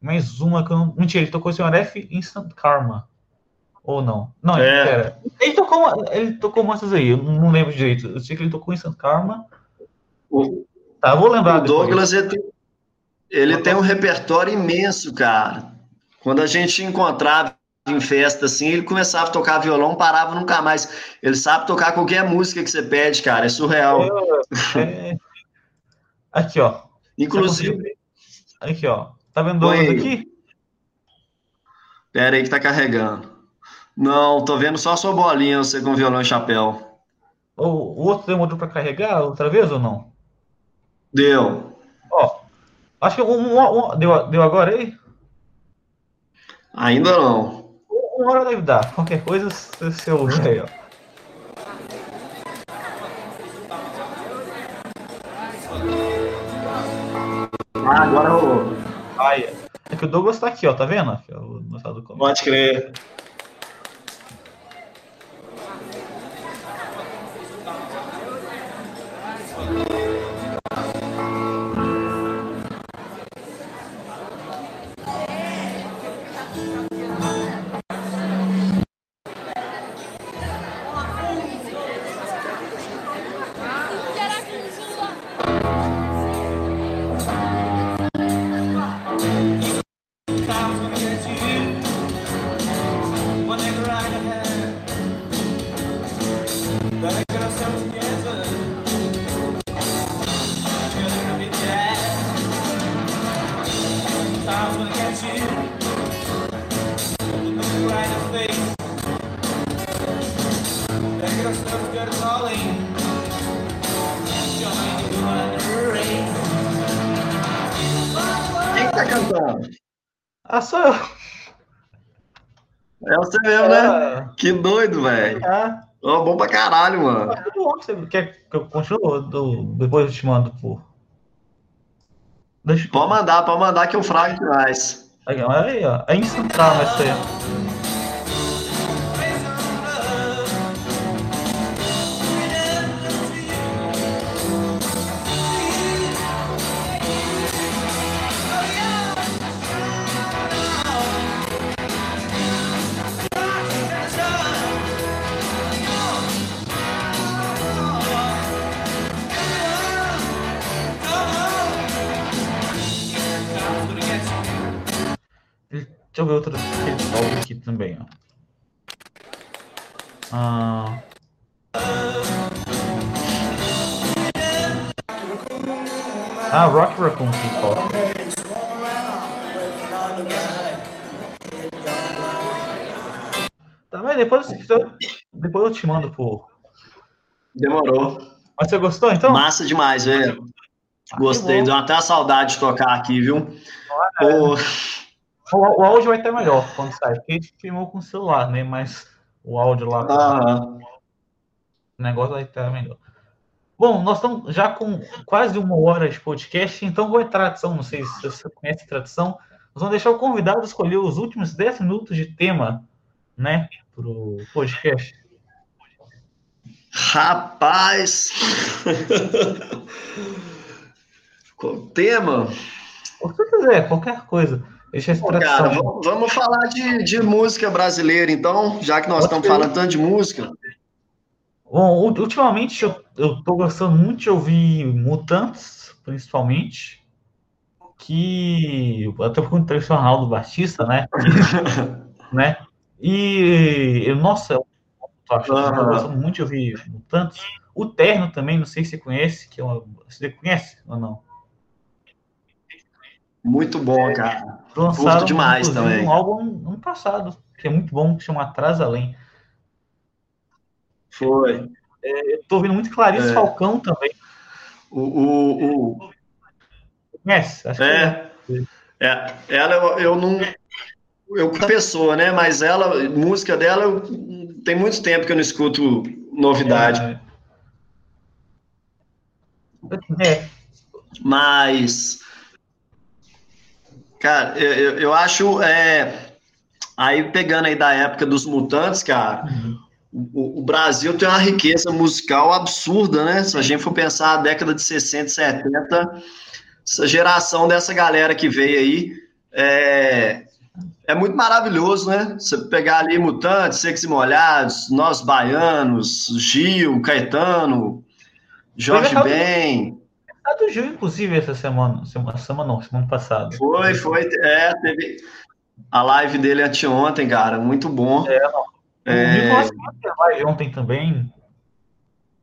Mais uma que eu não. Mentira, ele tocou Sr. F e Instant Karma. Ou não? Não, é. pera. Ele tocou, ele tocou umas aí, eu não lembro direito. Eu sei que ele tocou Instant Karma. O, Tá, vou lembrar. O Douglas, ele, tem, ele tem um repertório imenso, cara. Quando a gente encontrava em festa assim, ele começava a tocar violão, parava nunca mais. Ele sabe tocar qualquer música que você pede, cara. É surreal. É, é... Aqui, ó. Inclusive. Aqui, ó. Tá vendo Douglas aqui? Pera aí que tá carregando. Não, tô vendo só a sua bolinha, você com violão e chapéu. O, o outro demorou para carregar outra vez ou não? Deu. Ó, acho que um, um, um, deu, deu agora aí? Ainda não. Uma hora deve dar. Qualquer coisa você ouve aí, ó. Ah, agora rolou. Aí, é que o Douglas tá aqui, ó, tá vendo? Pode crer. Velho. É. Oh, bom pra caralho, mano. É bom, você quer que eu continue? Do... Depois eu te mando por. Deixa... Pode mandar, pode mandar que eu frago demais. Aí, aí, ó. É instantâneo isso aí. Deixa eu ver outro aqui também, ó. Ah... Ah, Rock Raccoon que toca. Tá, mas depois, depois eu te mando por. Demorou. Mas você gostou então? Massa demais, velho. Ah, Gostei, deu até a saudade de tocar aqui, viu? Ah, o... O, áudio vai estar melhor quando sair, porque a gente filmou com o celular, né? Mas o áudio lá. Ah. O negócio vai estar melhor. Bom, nós estamos já com quase uma hora de podcast, então vou em tradição, não sei se você conhece a tradição, nós vamos deixar o convidado escolher os últimos 10 minutos de tema, né, para o podcast. Rapaz! Qual tema? O que você quiser, qualquer coisa. Deixa a cara, vamos, vamos falar de, de música brasileira, então, já que nós Pode estamos falando tanto de música. Bom, ultimamente eu, tô gostando muito de ouvir Mutantes, principalmente, que até por conta o do Batista, né? né? E, eu, nossa, eu, eu gosto muito de ouvir Mutantes. O Terno também, não sei se você conhece, que é uma, você conhece ou não? Muito bom, cara. Lançaram, demais também. um álbum ano passado, que é muito bom, que chama Atrás Além. Foi. É, Estou ouvindo muito Clarice é. Falcão também. O, o, o... Conhece? Acho é. Que é. é. Ela eu, eu não. Eu pessoa, né? Mas ela, música dela, eu, tem muito tempo que eu não escuto novidade. É. é. Mas. Cara, eu, eu acho. É, aí pegando aí da época dos mutantes, cara. Uhum o, o, Brasil tem uma riqueza musical absurda, né? Se a gente for pensar na década de 60, 70, essa geração dessa galera que veio aí é, é muito maravilhoso, né? Você pegar ali Mutantes, Secos e Molhados, Nós Baianos, Gil, Caetano, Jorge Ben. A do Gil, inclusive, essa semana, semana, semana não, semana passada. Foi, foi, é, teve a live dele anteontem, cara, muito bom. É, não. É... O Nicolas teve live ontem também.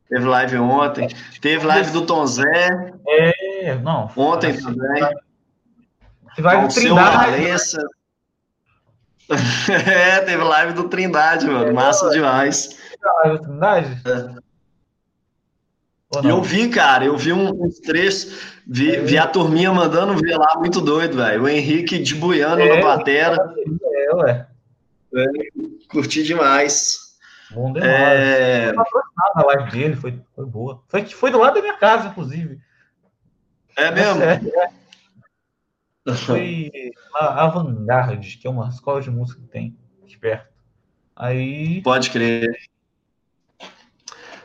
Teve live ontem. Teve live do Tom Zé. É, não. Ontem também. Teve live do Trindade. é, teve live do Trindade, mano. É, Massa demais. Live do Trindade? É. Eu vi, cara, eu vi uns trechos, vi, é. vi a turminha mandando ver lá, muito doido, velho. O Henrique de Buiano é, na batera. É, ué. É, curti demais. Bom demais. É... a live dele, foi, foi boa. Foi, foi do lado da minha casa, inclusive. É mesmo? É, é. Foi a Vanguard, que é uma escola de música que tem aqui perto. Aí. Pode crer.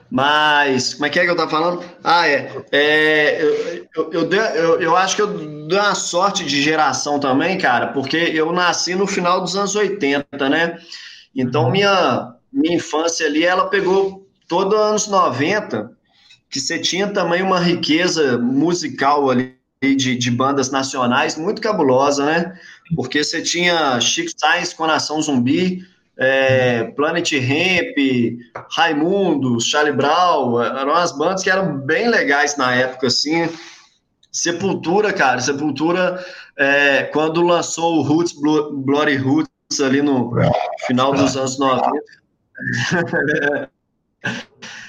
Mas, como é que é que eu tava falando? Ah, é. é eu, eu, eu, eu, eu acho que eu dei uma sorte de geração também, cara, porque eu nasci no final dos anos 80, né? Então, minha, minha infância ali, ela pegou todo anos 90, que você tinha também uma riqueza musical ali de, de bandas nacionais muito cabulosa, né? Porque você tinha Chico Sainz com Nação Zumbi, é, Planet Ramp, Raimundo, Charlie Brown, eram as bandas que eram bem legais na época, assim. Sepultura, cara, Sepultura, é, quando lançou o Roots, Bloody Roots ali no final dos anos 90.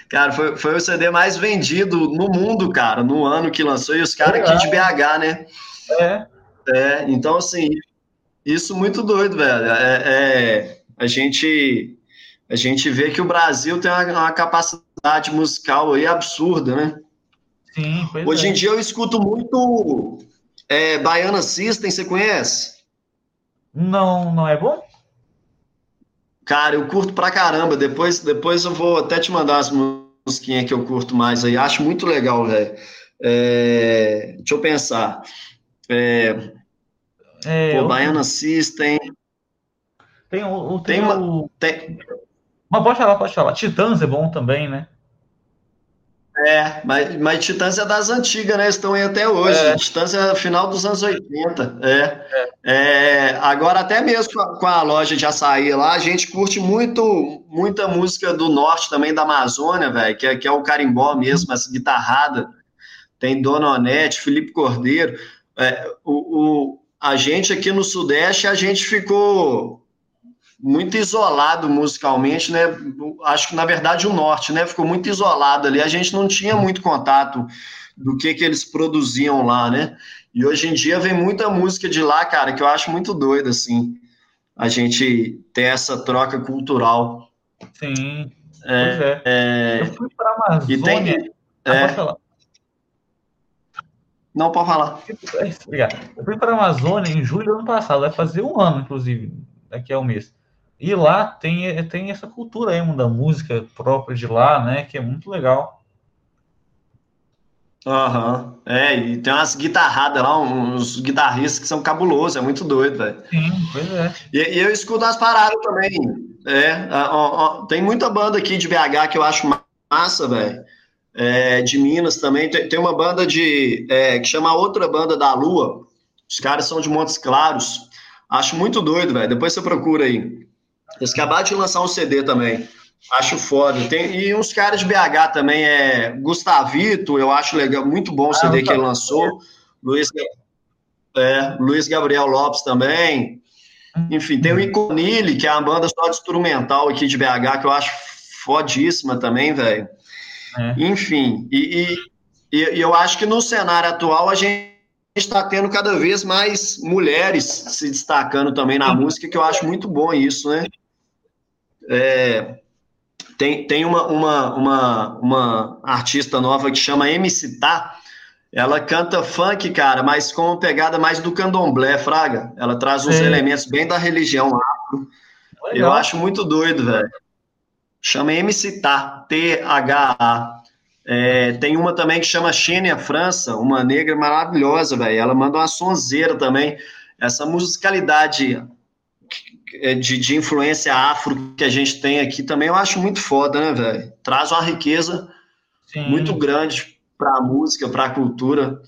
cara, foi, foi o CD mais vendido no mundo, cara, no ano que lançou, e os caras aqui de BH, né? É. É, então, assim, isso muito doido, velho. É, é a gente a gente vê que o Brasil tem uma, uma capacidade musical aí absurda, né? Sim, Hoje é. em dia eu escuto muito é, Baiana System, você conhece? Não, não é bom? Cara, eu curto pra caramba. Depois, depois eu vou até te mandar as musiquinhas que eu curto mais aí. Acho muito legal, velho. É, deixa eu pensar. É, é, pô, eu... Baiana System. Tem o. Tem, tem uma. Tem... Mas pode falar, pode falar. Titãs é bom também, né? É, mas, mas Titãs é das antigas, né? Estão aí até hoje. É. Titãs é final dos anos 80. É. é. é. agora, até mesmo com a, com a, loja de açaí lá, a gente curte muito, muita música do norte também, da Amazônia, velho, que, é, que é o carimbó mesmo, essa guitarrada. Tem Dona Onete, Felipe Cordeiro. É, o, o, a gente aqui no Sudeste, a gente ficou muito isolado musicalmente, né? Acho que na verdade o norte, né? Ficou muito isolado ali. A gente não tinha muito contato do que que eles produziam lá, né? E hoje em dia vem muita música de lá, cara, que eu acho muito doido assim. A gente ter essa troca cultural. Sim. É, é. é... Eu fui para Amazônia. E tem, ah, é... falar. Não, pode falar. Obrigado. Eu fui para a Amazônia em julho do ano passado, vai fazer um ano, inclusive, daqui a um mês. E lá tem, tem essa cultura aí, da música própria de lá, né? Que é muito legal. Aham, uhum. é, e tem umas guitarradas lá, uns guitarristas que são cabulosos, é muito doido, velho. Sim, pois é. E, e, eu escuto as paradas também. É, ó, ó, tem muita banda aqui de BH que eu acho massa, velho. É, de Minas também. Tem, tem uma banda de. É, que chama Outra Banda da Lua. Os caras são de Montes Claros. Acho muito doido, velho. Depois você procura aí. Eles acabaram de lançar um CD também. Acho foda. Tem, e uns caras de BH também, é Gustavito, eu acho legal, muito bom o CD ah, que ele lançou. Luiz, é, Luiz Gabriel Lopes também. Enfim, tem o Iconile, que é uma banda só de instrumental aqui de BH, que eu acho fodíssima também, velho. É. Enfim, e, e, e, eu acho que no cenário atual a gente está tendo cada vez mais mulheres se destacando também na música, que eu acho muito bom isso, né? É, tem tem uma, uma, uma, uma artista nova que chama MC Tá. Ela canta funk, cara, mas com uma pegada mais do candomblé, fraga. Ela traz uns elementos bem da religião afro. Eu acho muito doido, velho. Chama MC Tá, T-H-A. É, tem uma também que chama Xênia França, uma negra maravilhosa, velho. Ela manda uma sonzeira também. Essa musicalidade é, de, de, influência afro que a gente tem aqui também eu acho muito foda, né, velho? Traz uma riqueza Sim. muito grande para a música, para a cultura.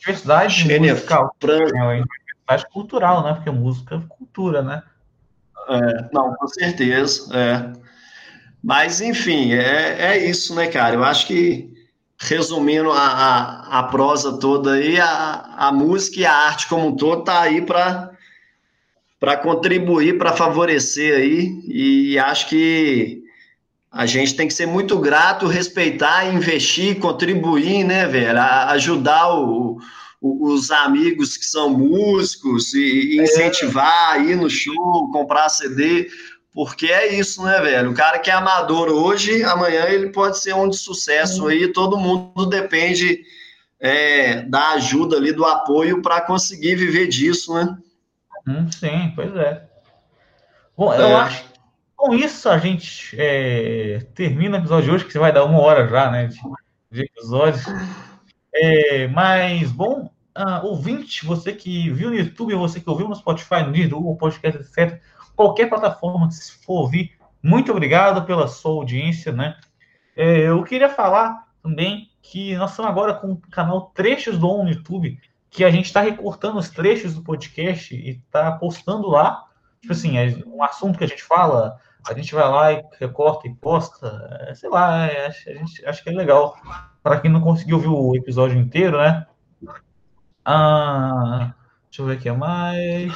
Diversidade Xênia musical. França. É, diversidade cultural, né? Porque música é cultura, né? É, não, com certeza. É. Mas, enfim, é, é isso, né, cara? Eu acho que, resumindo a, a, a prosa toda aí, a, a música e a arte como um todo tá aí para para contribuir, para favorecer aí, e acho que a gente tem que ser muito grato, respeitar, investir, contribuir, né, velho? Ajudar o, o, os amigos que são músicos e, incentivar, ir no show, comprar CD, porque é isso, né, velho? O cara que é amador hoje, amanhã ele pode ser um de sucesso aí, todo mundo depende é, da ajuda ali, do apoio para conseguir viver disso, né? Hum, sim, pois é. Bom, é. eu acho que com isso a gente é, termina o episódio de hoje, que você vai dar uma hora já, né, de, de episódios. É, mas, bom, uh, ouvinte, você que viu no YouTube, você que ouviu no Spotify, no Google Podcast, etc., qualquer plataforma que se for ouvir. Muito obrigado pela sua audiência, né? É, eu queria falar também que nós estamos agora com o canal Trechos do On no YouTube, que a gente está recortando os trechos do podcast e está postando lá. Tipo assim, é um assunto que a gente fala, a gente vai lá e recorta e posta. É, sei lá, é, a gente, acho que é legal. Para quem não conseguiu ouvir o episódio inteiro, né? Ah, deixa eu ver aqui mais.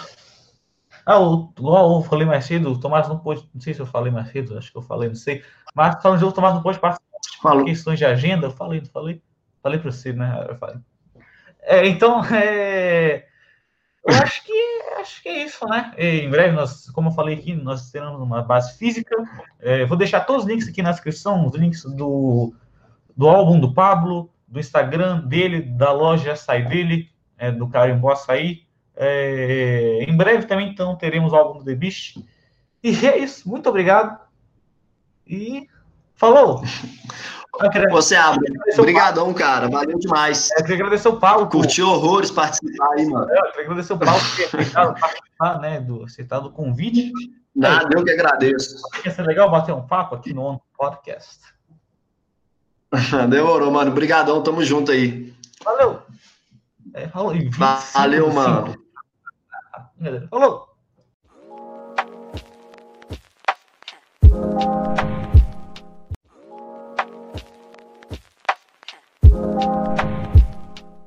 Ah, o, igual eu falei mais cedo, o Tomás não pôde, não sei se eu falei mais cedo, acho que eu falei, não sei. Mas falando de o Tomás não pôde participar de questões de agenda, eu falei, falei? Falei para você, né? Eu falei. É, então, é, eu acho que acho que é isso, né? E em breve, nós, como eu falei aqui, nós teremos uma base física. É, vou deixar todos os links aqui na descrição, os links do, do álbum do Pablo, do Instagram dele, da loja Açaí dele, é, do Carimbó Açaí. É, em breve também então teremos o álbum do The Beast. E é isso. Muito obrigado. E falou! Você abre. Obrigadão, cara. Valeu demais. É, queria agradecer o Paulo. Curtiu horrores participar aí, mano. É, eu queria agradecer o Paulo por ter aceitado participar, né, do, aceitado o convite. Nada, eu que agradeço. Ia ser legal bater um papo aqui no podcast. Demorou, mano. Obrigadão, tamo junto aí. Valeu. É, falou. Valeu, mano. Falou.